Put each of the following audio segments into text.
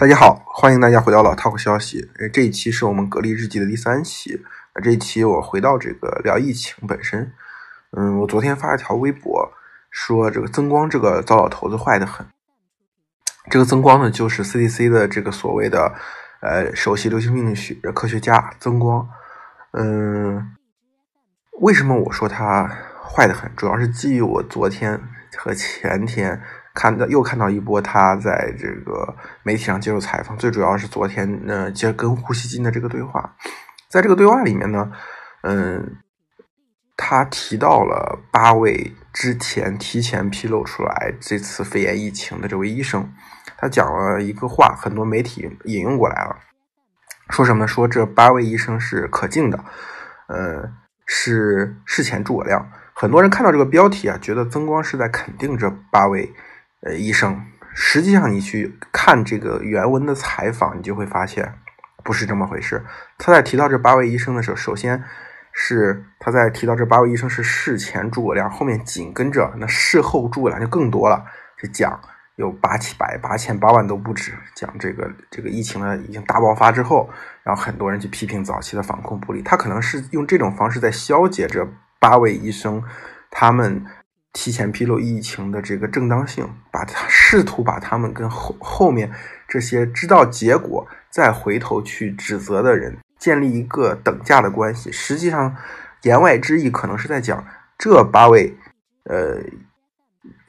大家好，欢迎大家回到老 Talk 消息。呃，这一期是我们格力日记的第三期。那这一期我回到这个聊疫情本身。嗯，我昨天发了条微博，说这个增光这个糟老头子坏得很。这个增光呢，就是 CDC 的这个所谓的呃首席流行病学科学家增光。嗯，为什么我说他坏得很？主要是基于我昨天和前天。看到又看到一波他在这个媒体上接受采访，最主要是昨天呢接跟呼吸机的这个对话，在这个对话里面呢，嗯，他提到了八位之前提前披露出来这次肺炎疫情的这位医生，他讲了一个话，很多媒体引用过来了，说什么？说这八位医生是可敬的，呃，是事前诸葛亮。很多人看到这个标题啊，觉得曾光是在肯定这八位。呃，医生，实际上你去看这个原文的采访，你就会发现不是这么回事。他在提到这八位医生的时候，首先是他在提到这八位医生是事前诸葛亮，后面紧跟着那事后诸葛亮就更多了，是讲有八七百八千八万都不止，讲这个这个疫情呢已经大爆发之后，然后很多人去批评早期的防控不力，他可能是用这种方式在消解这八位医生他们。提前披露疫情的这个正当性，把他试图把他们跟后后面这些知道结果再回头去指责的人建立一个等价的关系。实际上，言外之意可能是在讲这八位呃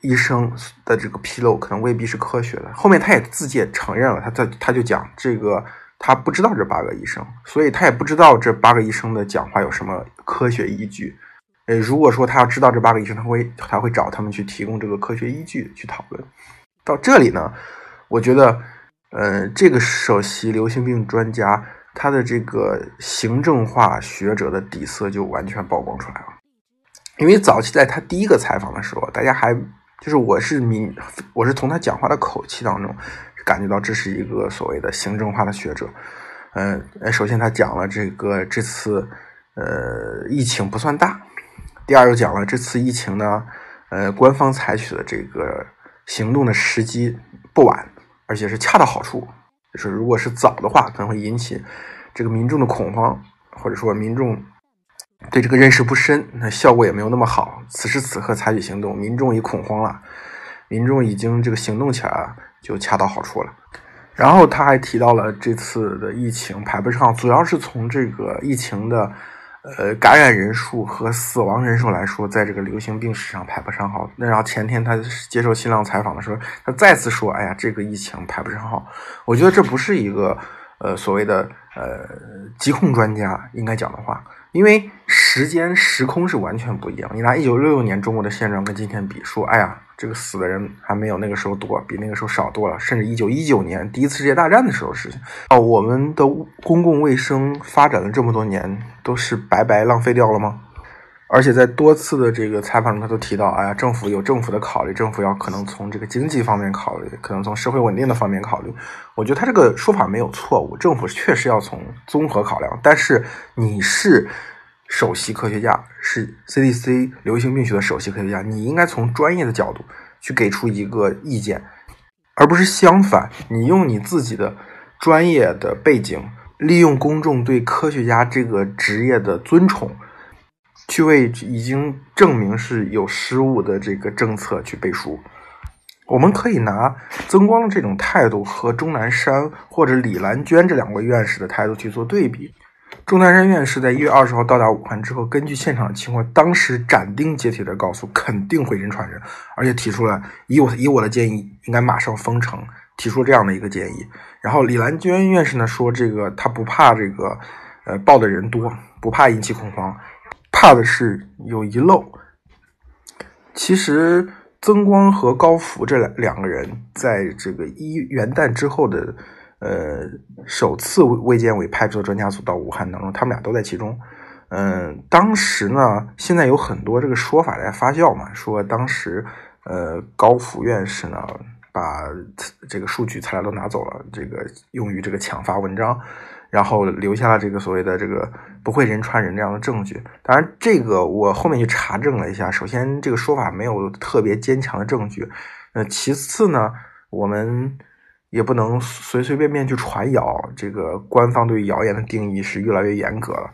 医生的这个披露可能未必是科学的。后面他也自己也承认了，他他他就讲这个他不知道这八个医生，所以他也不知道这八个医生的讲话有什么科学依据。呃，如果说他要知道这八个医生，他会他会找他们去提供这个科学依据去讨论。到这里呢，我觉得，呃，这个首席流行病专家他的这个行政化学者的底色就完全曝光出来了。因为早期在他第一个采访的时候，大家还就是我是明我是从他讲话的口气当中感觉到这是一个所谓的行政化的学者。嗯，首先他讲了这个这次呃疫情不算大。第二又讲了这次疫情呢，呃，官方采取的这个行动的时机不晚，而且是恰到好处。就是如果是早的话，可能会引起这个民众的恐慌，或者说民众对这个认识不深，那效果也没有那么好。此时此刻采取行动，民众已恐慌了，民众已经这个行动起来了，就恰到好处了。然后他还提到了这次的疫情排不上，主要是从这个疫情的。呃，感染人数和死亡人数来说，在这个流行病史上排不上号。那然后前天他接受新浪采访的时候，他再次说：“哎呀，这个疫情排不上号。”我觉得这不是一个呃所谓的呃疾控专家应该讲的话。因为时间时空是完全不一样。你拿一九六六年中国的现状跟今天比，说哎呀，这个死的人还没有那个时候多，比那个时候少多了。甚至一九一九年第一次世界大战的时候事情哦，我们的公共卫生发展了这么多年，都是白白浪费掉了吗？而且在多次的这个采访中，他都提到，哎呀，政府有政府的考虑，政府要可能从这个经济方面考虑，可能从社会稳定的方面考虑。我觉得他这个说法没有错误，政府确实要从综合考量。但是你是首席科学家，是 CDC 流行病学的首席科学家，你应该从专业的角度去给出一个意见，而不是相反，你用你自己的专业的背景，利用公众对科学家这个职业的尊崇。去为已经证明是有失误的这个政策去背书，我们可以拿曾光的这种态度和钟南山或者李兰娟这两位院士的态度去做对比。钟南山院士在一月二十号到达武汉之后，根据现场的情况，当时斩钉截铁的告诉肯定会人传人，而且提出了以我以我的建议，应该马上封城，提出这样的一个建议。然后李兰娟院士呢说，这个他不怕这个呃报的人多，不怕引起恐慌。怕的是有遗漏。其实，曾光和高福这两两个人，在这个一元旦之后的，呃，首次卫健委派出的专家组到武汉当中，他们俩都在其中。嗯，当时呢，现在有很多这个说法在发酵嘛，说当时，呃，高福院士呢，把这个数据材料都拿走了，这个用于这个抢发文章。然后留下了这个所谓的这个不会人传人这样的证据。当然，这个我后面去查证了一下。首先，这个说法没有特别坚强的证据。呃，其次呢，我们也不能随随便便去传谣。这个官方对谣言的定义是越来越严格了。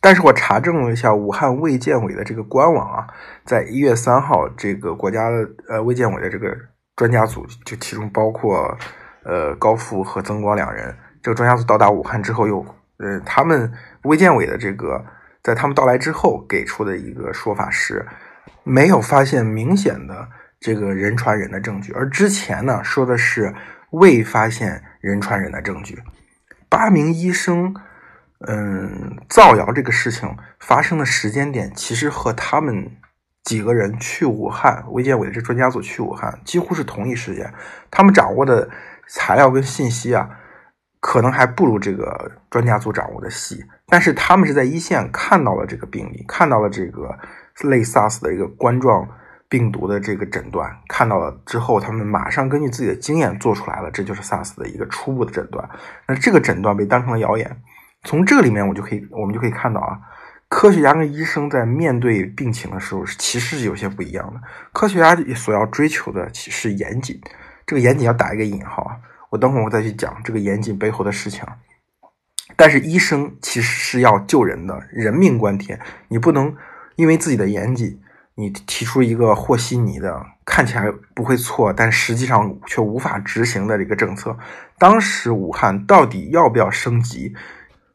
但是我查证了一下武汉卫健委的这个官网啊，在一月三号，这个国家呃卫健委的这个专家组，就其中包括呃高富和曾光两人，这个专家组到达武汉之后，又呃他们卫健委的这个在他们到来之后给出的一个说法是，没有发现明显的这个人传人的证据，而之前呢说的是未发现人传人的证据，八名医生。嗯，造谣这个事情发生的时间点，其实和他们几个人去武汉，卫健委这专家组去武汉几乎是同一时间。他们掌握的材料跟信息啊，可能还不如这个专家组掌握的细。但是他们是在一线看到了这个病例，看到了这个类 SARS 的一个冠状病毒的这个诊断，看到了之后，他们马上根据自己的经验做出来了，这就是 SARS 的一个初步的诊断。那这个诊断被当成了谣言。从这里面，我就可以，我们就可以看到啊，科学家跟医生在面对病情的时候，其实是有些不一样的。科学家所要追求的其实是严谨，这个严谨要打一个引号啊。我等会儿我再去讲这个严谨背后的事情。但是医生其实是要救人的，人命关天，你不能因为自己的严谨，你提出一个和稀泥的，看起来不会错，但实际上却无法执行的这个政策。当时武汉到底要不要升级？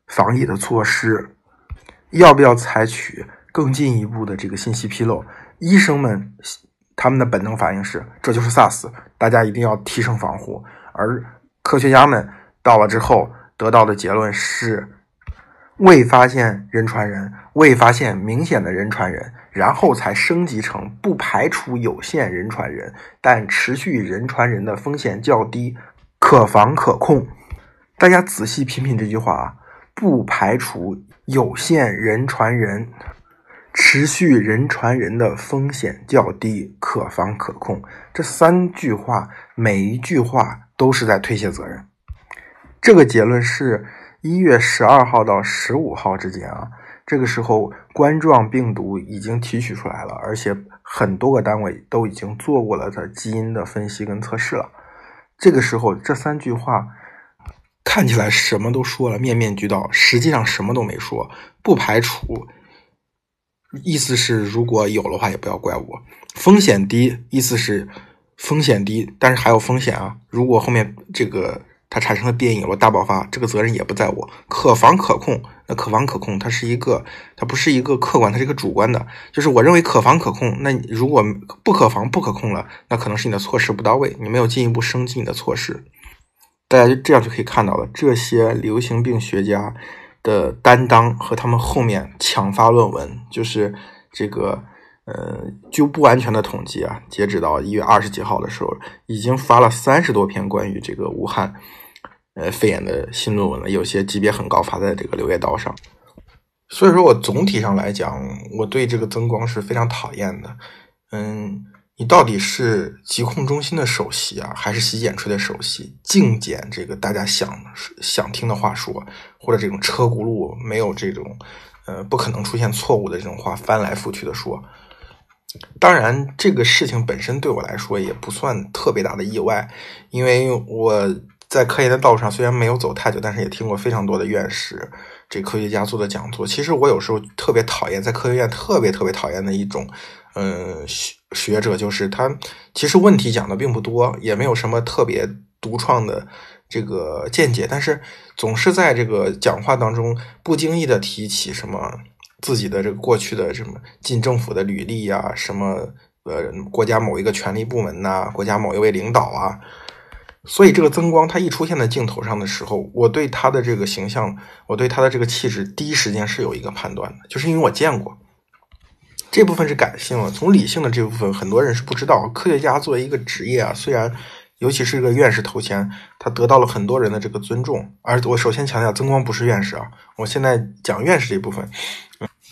防疫的措施要不要采取更进一步的这个信息披露？医生们他们的本能反应是这就是 SARS，大家一定要提升防护。而科学家们到了之后得到的结论是未发现人传人，未发现明显的人传人，然后才升级成不排除有限人传人，但持续人传人的风险较低，可防可控。大家仔细品品这句话啊。不排除有限人传人，持续人传人的风险较低，可防可控。这三句话，每一句话都是在推卸责任。这个结论是一月十二号到十五号之间啊，这个时候冠状病毒已经提取出来了，而且很多个单位都已经做过了它基因的分析跟测试了。这个时候，这三句话。看起来什么都说了，面面俱到，实际上什么都没说。不排除，意思是如果有的话，也不要怪我。风险低，意思是风险低，但是还有风险啊。如果后面这个它产生了变异了大爆发，这个责任也不在我。可防可控，那可防可控，它是一个，它不是一个客观，它是一个主观的。就是我认为可防可控，那如果不可防不可控了，那可能是你的措施不到位，你没有进一步升级你的措施。大家就这样就可以看到了，这些流行病学家的担当和他们后面抢发论文，就是这个呃，就不完全的统计啊，截止到一月二十几号的时候，已经发了三十多篇关于这个武汉呃肺炎的新论文了，有些级别很高，发在这个《柳叶刀》上。所以说我总体上来讲，我对这个增光是非常讨厌的，嗯。你到底是疾控中心的首席啊，还是洗剪吹的首席？净捡这个大家想想听的话说，或者这种车轱辘没有这种呃不可能出现错误的这种话翻来覆去的说。当然，这个事情本身对我来说也不算特别大的意外，因为我在科研的道路上虽然没有走太久，但是也听过非常多的院士、这科学家做的讲座。其实我有时候特别讨厌在科学院特别特别讨厌的一种，嗯。学者就是他，其实问题讲的并不多，也没有什么特别独创的这个见解，但是总是在这个讲话当中不经意的提起什么自己的这个过去的什么进政府的履历呀，什么呃国家某一个权力部门呐，国家某一位领导啊，所以这个曾光他一出现在镜头上的时候，我对他的这个形象，我对他的这个气质，第一时间是有一个判断的，就是因为我见过。这部分是感性了，从理性的这部分，很多人是不知道。科学家作为一个职业啊，虽然尤其是一个院士头衔，他得到了很多人的这个尊重。而我首先强调，曾光不是院士啊。我现在讲院士这部分，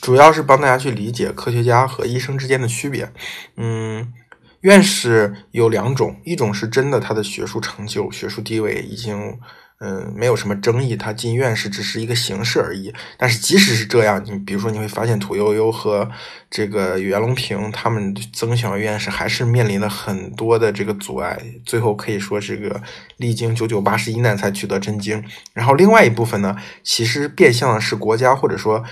主要是帮大家去理解科学家和医生之间的区别。嗯，院士有两种，一种是真的他的学术成就、学术地位已经。嗯，没有什么争议，他进院士只是一个形式而已。但是即使是这样，你比如说你会发现，屠呦呦和这个袁隆平他们增选院士还是面临了很多的这个阻碍，最后可以说这个历经九九八十一难才取得真经。然后另外一部分呢，其实变相的是国家或者说。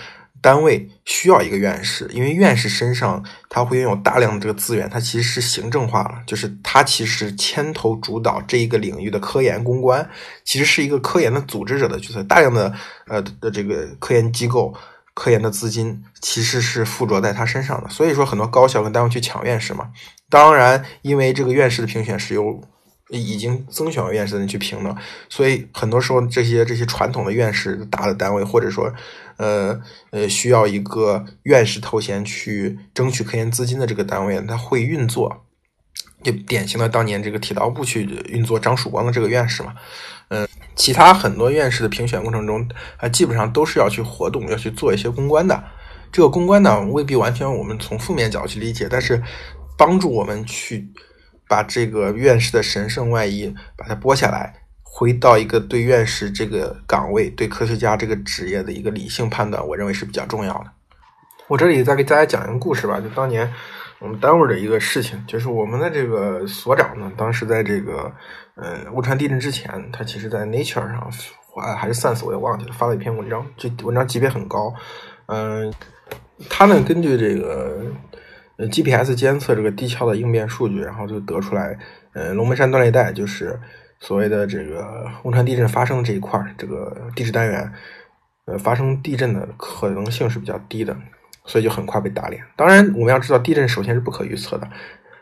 单位需要一个院士，因为院士身上他会拥有大量的这个资源，他其实是行政化了，就是他其实牵头主导这一个领域的科研攻关，其实是一个科研的组织者的角色。大量的呃的这个科研机构、科研的资金其实是附着在他身上的，所以说很多高校跟单位去抢院士嘛。当然，因为这个院士的评选是由已经增选院士的人去评的，所以很多时候这些这些传统的院士大的单位或者说。呃呃，需要一个院士头衔去争取科研资金的这个单位，他会运作，就典型的当年这个铁道部去运作张曙光的这个院士嘛。嗯，其他很多院士的评选过程中，啊，基本上都是要去活动，要去做一些公关的。这个公关呢，未必完全我们从负面角度去理解，但是帮助我们去把这个院士的神圣外衣把它剥下来。回到一个对院士这个岗位、对科学家这个职业的一个理性判断，我认为是比较重要的。我这里再给大家讲一个故事吧，就当年我们单位的一个事情，就是我们的这个所长呢，当时在这个呃汶川地震之前，他其实在 Nature 上啊还是 Science 我也忘记了，发了一篇文章，这文章级别很高。嗯，他呢根据这个呃 GPS 监测这个地壳的应变数据，然后就得出来，呃龙门山断裂带就是。所谓的这个汶川地震发生这一块这个地质单元，呃，发生地震的可能性是比较低的，所以就很快被打脸。当然，我们要知道，地震首先是不可预测的。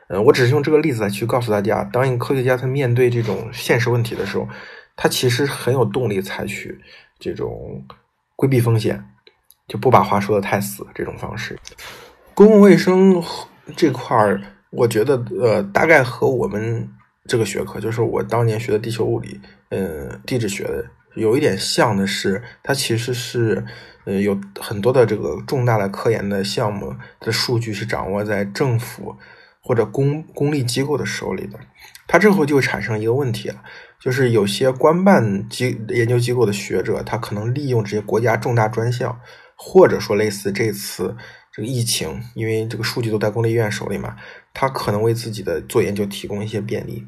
呃，我只是用这个例子来去告诉大家，当一个科学家他面对这种现实问题的时候，他其实很有动力采取这种规避风险，就不把话说的太死这种方式。公共卫生这块儿，我觉得呃，大概和我们。这个学科就是我当年学的地球物理，嗯，地质学的，有一点像的是，它其实是，呃，有很多的这个重大的科研的项目的数据是掌握在政府或者公公立机构的手里的，它这会就产生一个问题啊，就是有些官办机研究机构的学者，他可能利用这些国家重大专项，或者说类似这次这个疫情，因为这个数据都在公立医院手里嘛。他可能为自己的做研究提供一些便利。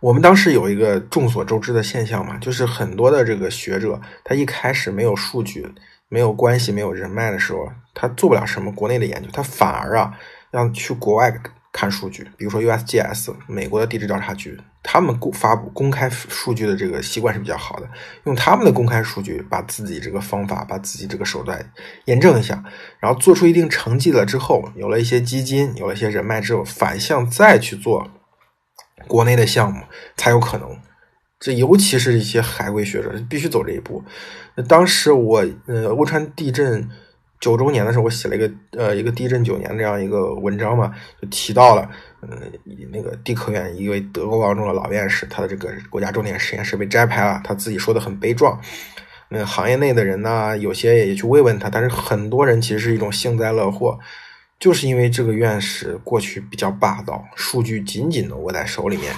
我们当时有一个众所周知的现象嘛，就是很多的这个学者，他一开始没有数据、没有关系、没有人脉的时候，他做不了什么国内的研究，他反而啊要去国外。看数据，比如说 USGS 美国的地质调查局，他们公发布公开数据的这个习惯是比较好的，用他们的公开数据把自己这个方法，把自己这个手段验证一下，然后做出一定成绩了之后，有了一些基金，有了一些人脉之后，反向再去做国内的项目才有可能。这尤其是一些海归学者必须走这一步。当时我呃汶川地震。九周年的时候，我写了一个呃一个地震九年这样一个文章嘛，就提到了，嗯，那个地科院一位德高望重的老院士，他的这个国家重点实验室被摘牌了，他自己说的很悲壮。那行业内的人呢，有些也去慰问他，但是很多人其实是一种幸灾乐祸，就是因为这个院士过去比较霸道，数据紧紧的握在手里面。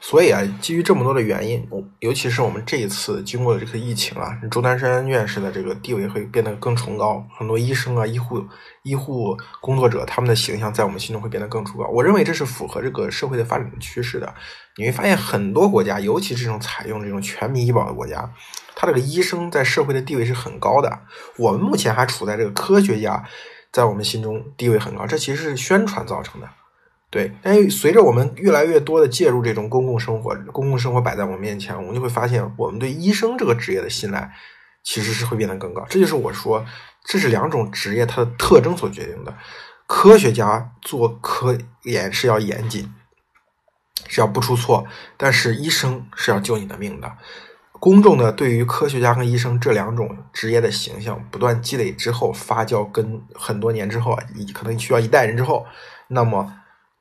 所以啊，基于这么多的原因，尤其是我们这一次经过的这个疫情啊，钟南山院士的这个地位会变得更崇高。很多医生啊、医护、医护工作者，他们的形象在我们心中会变得更崇高。我认为这是符合这个社会的发展趋势的。你会发现，很多国家，尤其这种采用这种全民医保的国家，他这个医生在社会的地位是很高的。我们目前还处在这个科学家在我们心中地位很高，这其实是宣传造成的。对，但随着我们越来越多的介入这种公共生活，公共生活摆在我们面前，我们就会发现，我们对医生这个职业的信赖其实是会变得更高。这就是我说，这是两种职业它的特征所决定的。科学家做科研是要严谨，是要不出错，但是医生是要救你的命的。公众的对于科学家和医生这两种职业的形象不断积累之后，发酵跟很多年之后啊，可能需要一代人之后，那么。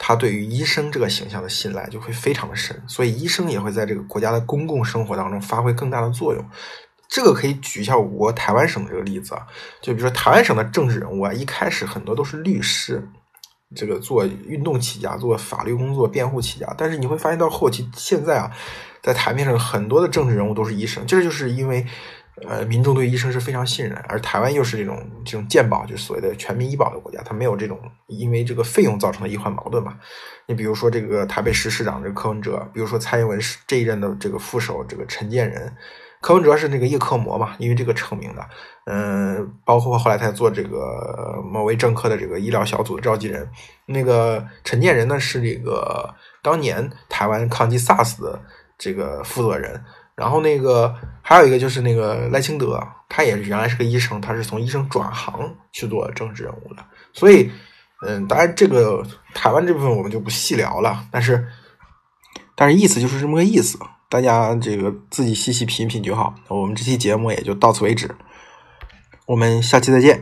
他对于医生这个形象的信赖就会非常的深，所以医生也会在这个国家的公共生活当中发挥更大的作用。这个可以举一下我国台湾省的这个例子啊，就比如说台湾省的政治人物啊，一开始很多都是律师，这个做运动起家，做法律工作辩护起家。但是你会发现到后期，现在啊，在台面上很多的政治人物都是医生，这就是因为。呃，民众对医生是非常信任，而台湾又是这种这种健保，就是所谓的全民医保的国家，它没有这种因为这个费用造成的医患矛盾嘛。你比如说这个台北市市长这个柯文哲，比如说蔡英文是这一任的这个副手这个陈建仁，柯文哲是那个叶克膜嘛，因为这个成名的。嗯，包括后来他做这个某位政客的这个医疗小组的召集人，那个陈建仁呢是这个当年台湾抗击 SARS 的这个负责人。然后那个还有一个就是那个赖清德，他也是原来是个医生，他是从医生转行去做政治人物的。所以，嗯，当然这个台湾这部分我们就不细聊了。但是，但是意思就是这么个意思，大家这个自己细细品品就好。我们这期节目也就到此为止，我们下期再见。